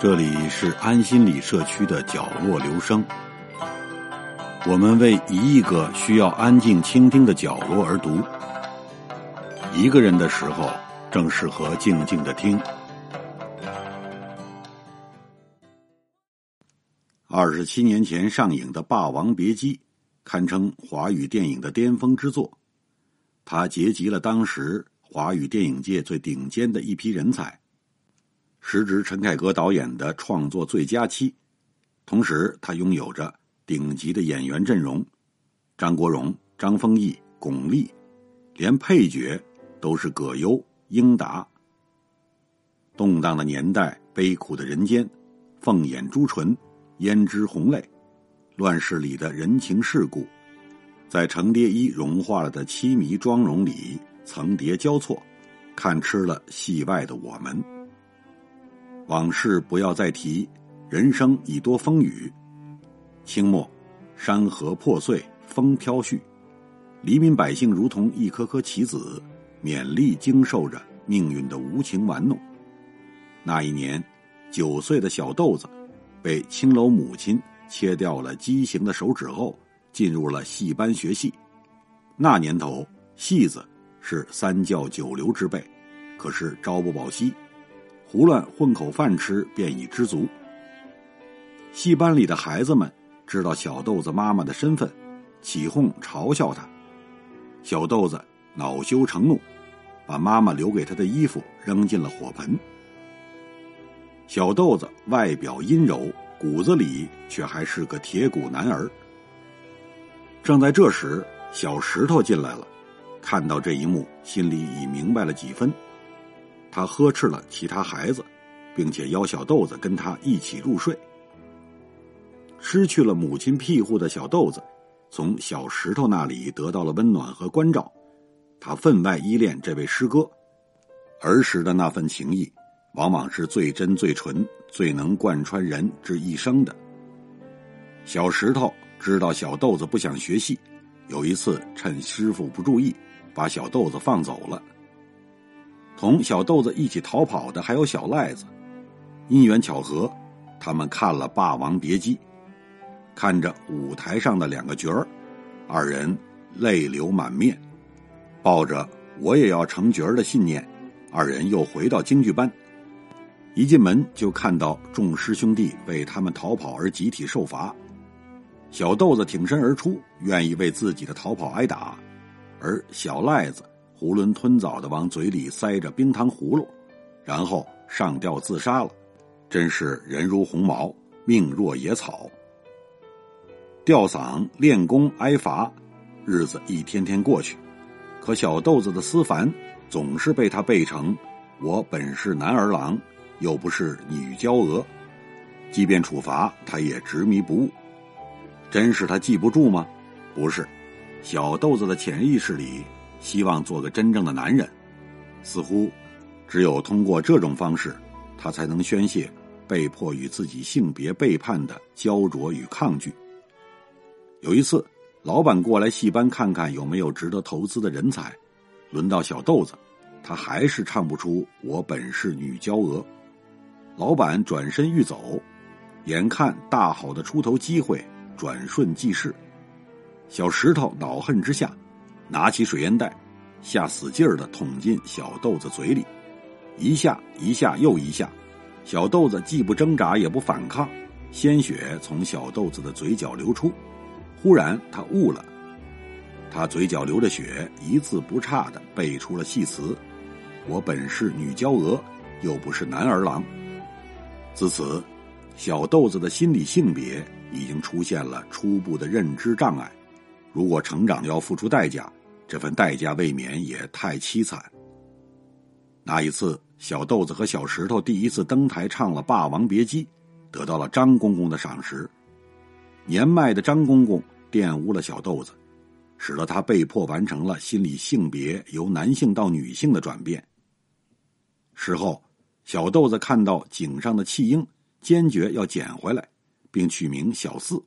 这里是安心里社区的角落留声，我们为一亿个需要安静倾听的角落而读。一个人的时候，正适合静静的听。二十七年前上映的《霸王别姬》，堪称华语电影的巅峰之作。它结集了当时华语电影界最顶尖的一批人才。时值陈凯歌导演的创作最佳期，同时他拥有着顶级的演员阵容：张国荣、张丰毅、巩俐，连配角都是葛优、英达。动荡的年代，悲苦的人间，凤眼朱唇，胭脂红泪，乱世里的人情世故，在程蝶衣融化了的凄迷妆容里层叠交错，看吃了戏外的我们。往事不要再提，人生已多风雨。清末，山河破碎，风飘絮，黎民百姓如同一颗颗棋子，勉力经受着命运的无情玩弄。那一年，九岁的小豆子被青楼母亲切掉了畸形的手指后，进入了戏班学戏。那年头，戏子是三教九流之辈，可是朝不保夕。胡乱混口饭吃便已知足。戏班里的孩子们知道小豆子妈妈的身份，起哄嘲笑他。小豆子恼羞成怒，把妈妈留给他的衣服扔进了火盆。小豆子外表阴柔，骨子里却还是个铁骨男儿。正在这时，小石头进来了，看到这一幕，心里已明白了几分。他呵斥了其他孩子，并且邀小豆子跟他一起入睡。失去了母亲庇护的小豆子，从小石头那里得到了温暖和关照。他分外依恋这位师哥，儿时的那份情谊，往往是最真、最纯、最能贯穿人之一生的。小石头知道小豆子不想学戏，有一次趁师傅不注意，把小豆子放走了。同小豆子一起逃跑的还有小赖子，因缘巧合，他们看了《霸王别姬》，看着舞台上的两个角儿，二人泪流满面，抱着我也要成角儿的信念，二人又回到京剧班。一进门就看到众师兄弟为他们逃跑而集体受罚，小豆子挺身而出，愿意为自己的逃跑挨打，而小赖子。囫囵吞枣的往嘴里塞着冰糖葫芦，然后上吊自杀了，真是人如鸿毛，命若野草。吊嗓练功挨罚，日子一天天过去，可小豆子的思凡总是被他背成“我本是男儿郎，又不是女娇娥”，即便处罚，他也执迷不悟。真是他记不住吗？不是，小豆子的潜意识里。希望做个真正的男人，似乎只有通过这种方式，他才能宣泄被迫与自己性别背叛的焦灼与抗拒。有一次，老板过来戏班看看有没有值得投资的人才，轮到小豆子，他还是唱不出“我本是女娇娥”。老板转身欲走，眼看大好的出头机会转瞬即逝，小石头恼恨之下。拿起水烟袋，下死劲儿的捅进小豆子嘴里，一下一下又一下，小豆子既不挣扎也不反抗，鲜血从小豆子的嘴角流出。忽然他悟了，他嘴角流着血，一字不差的背出了戏词：“我本是女娇娥，又不是男儿郎。”自此，小豆子的心理性别已经出现了初步的认知障碍。如果成长要付出代价。这份代价未免也太凄惨。那一次，小豆子和小石头第一次登台唱了《霸王别姬》，得到了张公公的赏识。年迈的张公公玷污了小豆子，使得他被迫完成了心理性别由男性到女性的转变。事后，小豆子看到井上的弃婴，坚决要捡回来，并取名小四。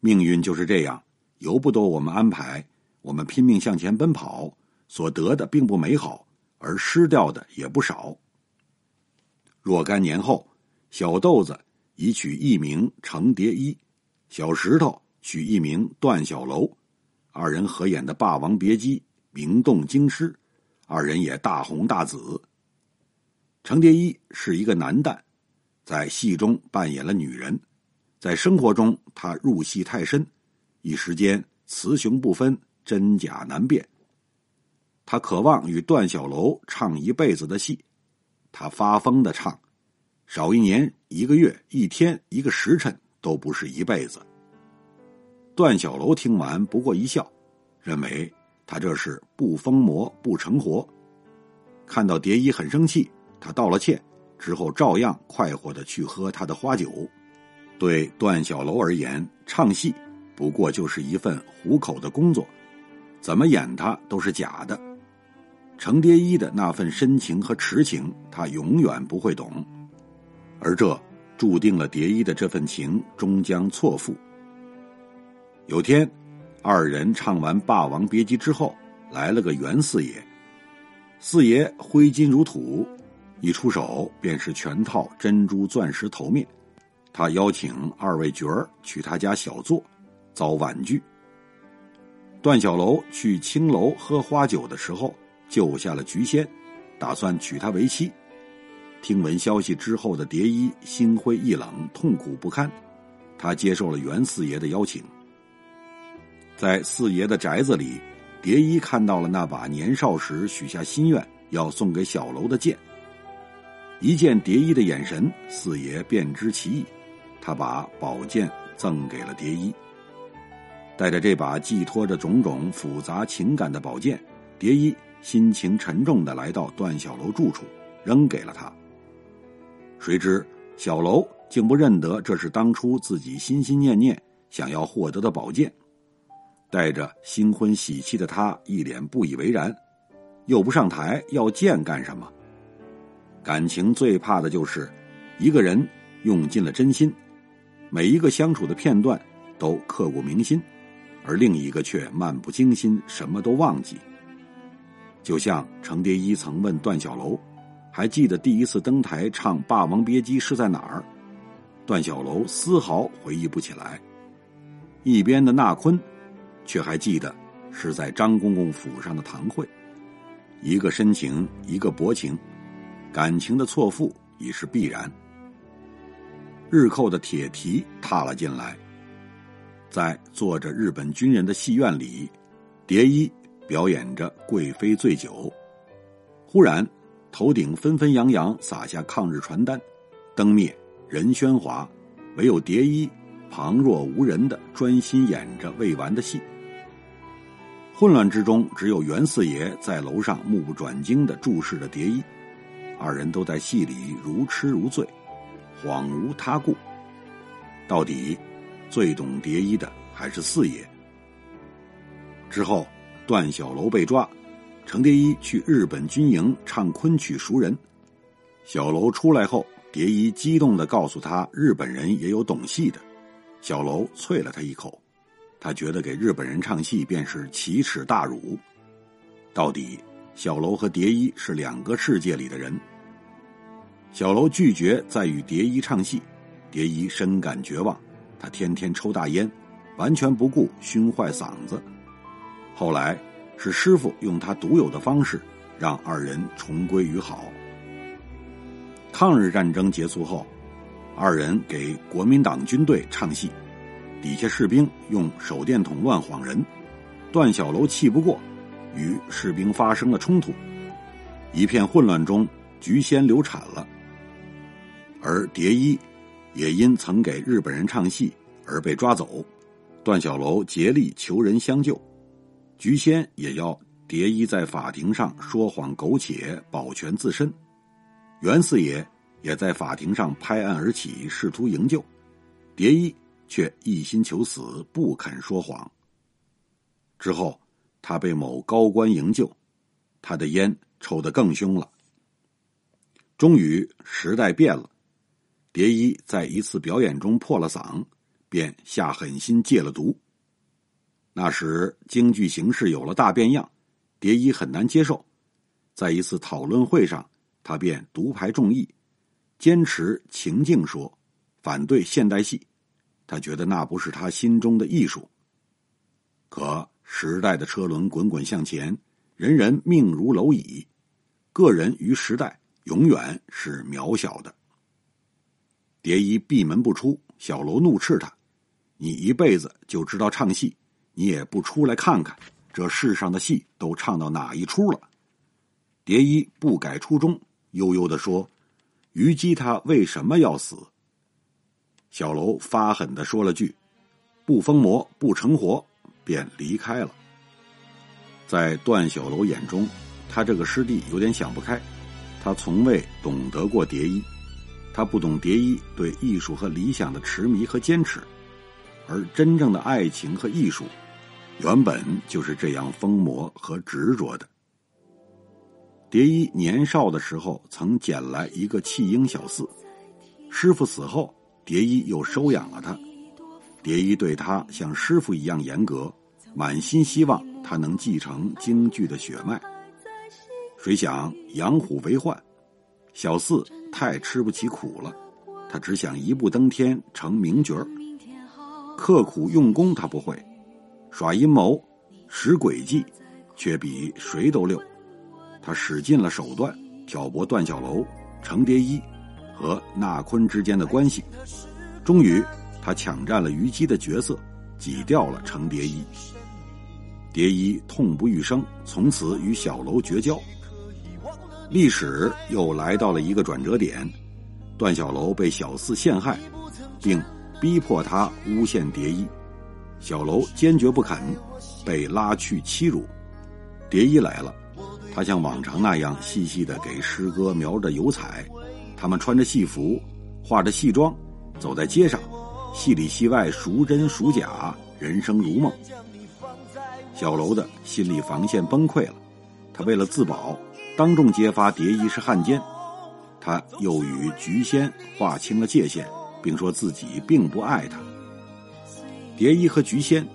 命运就是这样，由不得我们安排。我们拼命向前奔跑，所得的并不美好，而失掉的也不少。若干年后，小豆子已取艺名程蝶衣，小石头取艺名段小楼。二人合演的《霸王别姬》名动京师，二人也大红大紫。程蝶衣是一个男旦，在戏中扮演了女人，在生活中他入戏太深，一时间雌雄不分，真假难辨。他渴望与段小楼唱一辈子的戏，他发疯的唱，少一年、一个月、一天、一个时辰都不是一辈子。段小楼听完不过一笑，认为他这是不疯魔不成活。看到蝶衣很生气，他道了歉之后，照样快活的去喝他的花酒。对段小楼而言，唱戏不过就是一份糊口的工作，怎么演他都是假的。程蝶衣的那份深情和痴情，他永远不会懂，而这注定了蝶衣的这份情终将错付。有天，二人唱完《霸王别姬》之后，来了个袁四爷。四爷挥金如土，一出手便是全套珍珠钻石头面。他邀请二位角儿去他家小坐，遭婉拒。段小楼去青楼喝花酒的时候，救下了菊仙，打算娶她为妻。听闻消息之后的蝶衣心灰意冷，痛苦不堪。他接受了袁四爷的邀请。在四爷的宅子里，蝶衣看到了那把年少时许下心愿要送给小楼的剑。一见蝶衣的眼神，四爷便知其意，他把宝剑赠给了蝶衣。带着这把寄托着种种复杂情感的宝剑，蝶衣心情沉重的来到段小楼住处，扔给了他。谁知小楼竟不认得这是当初自己心心念念想要获得的宝剑。带着新婚喜气的他，一脸不以为然，又不上台，要剑干什么？感情最怕的就是一个人用尽了真心，每一个相处的片段都刻骨铭心，而另一个却漫不经心，什么都忘记。就像程蝶衣曾问段小楼：“还记得第一次登台唱《霸王别姬》是在哪儿？”段小楼丝毫回忆不起来。一边的纳坤。却还记得是在张公公府上的堂会，一个深情，一个薄情，感情的错付已是必然。日寇的铁蹄踏了进来，在坐着日本军人的戏院里，蝶衣表演着贵妃醉酒。忽然，头顶纷纷扬扬洒下抗日传单，灯灭人喧哗，唯有蝶衣旁若无人的专心演着未完的戏。混乱之中，只有袁四爷在楼上目不转睛的注视着蝶衣，二人都在戏里如痴如醉，恍无他顾。到底，最懂蝶衣的还是四爷。之后，段小楼被抓，程蝶衣去日本军营唱昆曲赎人。小楼出来后，蝶衣激动的告诉他，日本人也有懂戏的。小楼啐了他一口。他觉得给日本人唱戏便是奇耻大辱。到底小楼和蝶衣是两个世界里的人。小楼拒绝再与蝶衣唱戏，蝶衣深感绝望。他天天抽大烟，完全不顾熏坏嗓子。后来是师傅用他独有的方式，让二人重归于好。抗日战争结束后，二人给国民党军队唱戏。底下士兵用手电筒乱晃人，段小楼气不过，与士兵发生了冲突。一片混乱中，菊仙流产了，而蝶衣也因曾给日本人唱戏而被抓走。段小楼竭力求人相救，菊仙也要蝶衣在法庭上说谎苟且，保全自身。袁四爷也在法庭上拍案而起，试图营救蝶衣。却一心求死，不肯说谎。之后，他被某高官营救，他的烟抽得更凶了。终于，时代变了，蝶衣在一次表演中破了嗓，便下狠心戒了毒。那时京剧形势有了大变样，蝶衣很难接受。在一次讨论会上，他便独排众议，坚持情境说，反对现代戏。他觉得那不是他心中的艺术。可时代的车轮滚滚向前，人人命如蝼蚁，个人于时代永远是渺小的。蝶衣闭门不出，小楼怒斥他：“你一辈子就知道唱戏，你也不出来看看，这世上的戏都唱到哪一出了？”蝶衣不改初衷，悠悠的说：“虞姬他为什么要死？”小楼发狠的说了句：“不疯魔不成活。”便离开了。在段小楼眼中，他这个师弟有点想不开。他从未懂得过蝶衣，他不懂蝶衣对艺术和理想的痴迷和坚持。而真正的爱情和艺术，原本就是这样疯魔和执着的。蝶衣年少的时候曾捡来一个弃婴小厮，师傅死后。蝶衣又收养了他，蝶衣对他像师傅一样严格，满心希望他能继承京剧的血脉。谁想养虎为患，小四太吃不起苦了，他只想一步登天成名角儿。刻苦用功他不会，耍阴谋、使诡计，却比谁都溜。他使尽了手段挑拨段小楼、程蝶衣。和纳坤之间的关系，终于他抢占了虞姬的角色，挤掉了程蝶衣。蝶衣痛不欲生，从此与小楼绝交。历史又来到了一个转折点，段小楼被小四陷害，并逼迫他诬陷蝶衣，小楼坚决不肯，被拉去欺辱。蝶衣来了，他像往常那样细细的给师哥描着油彩。他们穿着戏服，化着戏妆，走在街上，戏里戏外，孰真孰假，人生如梦。小楼的心理防线崩溃了，他为了自保，当众揭发蝶衣是汉奸。他又与菊仙划清了界限，并说自己并不爱他。蝶衣和菊仙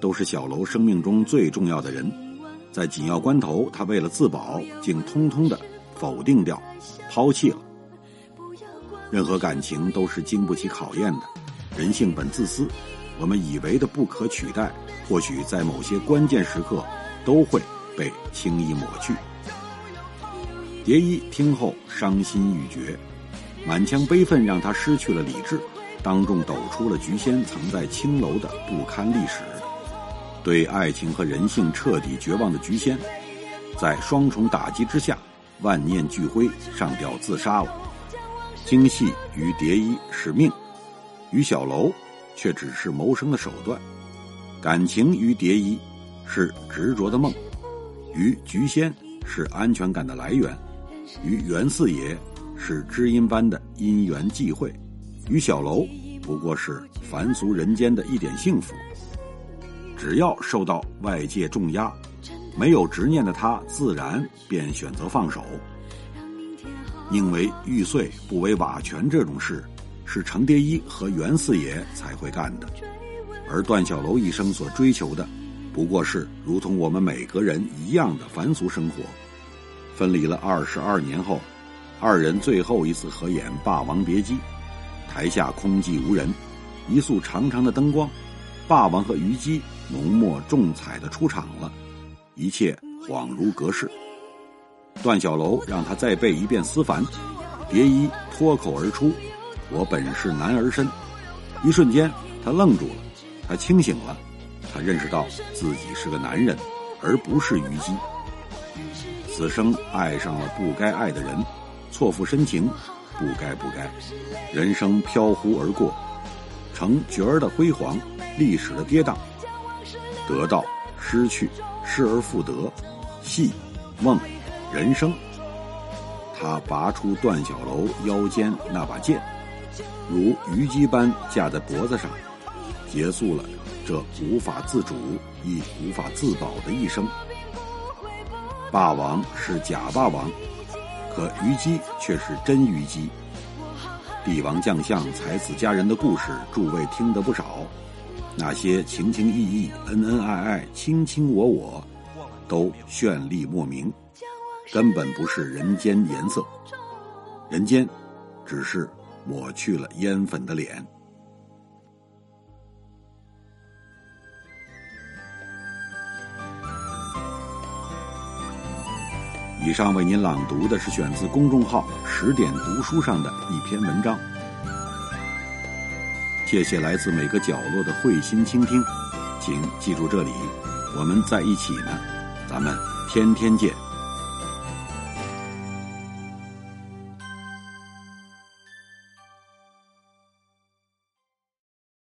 都是小楼生命中最重要的人，在紧要关头，他为了自保，竟通通的否定掉，抛弃了。任何感情都是经不起考验的，人性本自私。我们以为的不可取代，或许在某些关键时刻都会被轻易抹去。蝶衣听后伤心欲绝，满腔悲愤让他失去了理智，当众抖出了菊仙藏在青楼的不堪历史。对爱情和人性彻底绝望的菊仙，在双重打击之下，万念俱灰，上吊自杀了。京戏与蝶衣是命，与小楼却只是谋生的手段；感情与蝶衣是执着的梦，与菊仙是安全感的来源，与袁四爷是知音般的因缘际会，与小楼不过是凡俗人间的一点幸福。只要受到外界重压，没有执念的他，自然便选择放手。宁为玉碎不为瓦全，这种事是程蝶衣和袁四爷才会干的。而段小楼一生所追求的，不过是如同我们每个人一样的凡俗生活。分离了二十二年后，二人最后一次合演《霸王别姬》，台下空寂无人，一束长长的灯光，霸王和虞姬浓墨重彩的出场了，一切恍如隔世。段小楼让他再背一遍思凡，蝶衣脱口而出：“我本是男儿身。”一瞬间，他愣住了，他清醒了，他认识到自己是个男人，而不是虞姬。此生爱上了不该爱的人，错付深情，不该不该。人生飘忽而过，成角儿的辉煌，历史的跌宕，得到失去，失而复得，戏梦。人生，他拔出段小楼腰间那把剑，如虞姬般架在脖子上，结束了这无法自主亦无法自保的一生。霸王是假霸王，可虞姬却是真虞姬。帝王将相、才子佳人的故事，诸位听得不少。那些情情意意、恩恩爱爱、卿卿我我，都绚丽莫名。根本不是人间颜色，人间只是抹去了烟粉的脸。以上为您朗读的是选自公众号“十点读书”上的一篇文章。谢谢来自每个角落的慧心倾听，请记住这里，我们在一起呢，咱们天天见。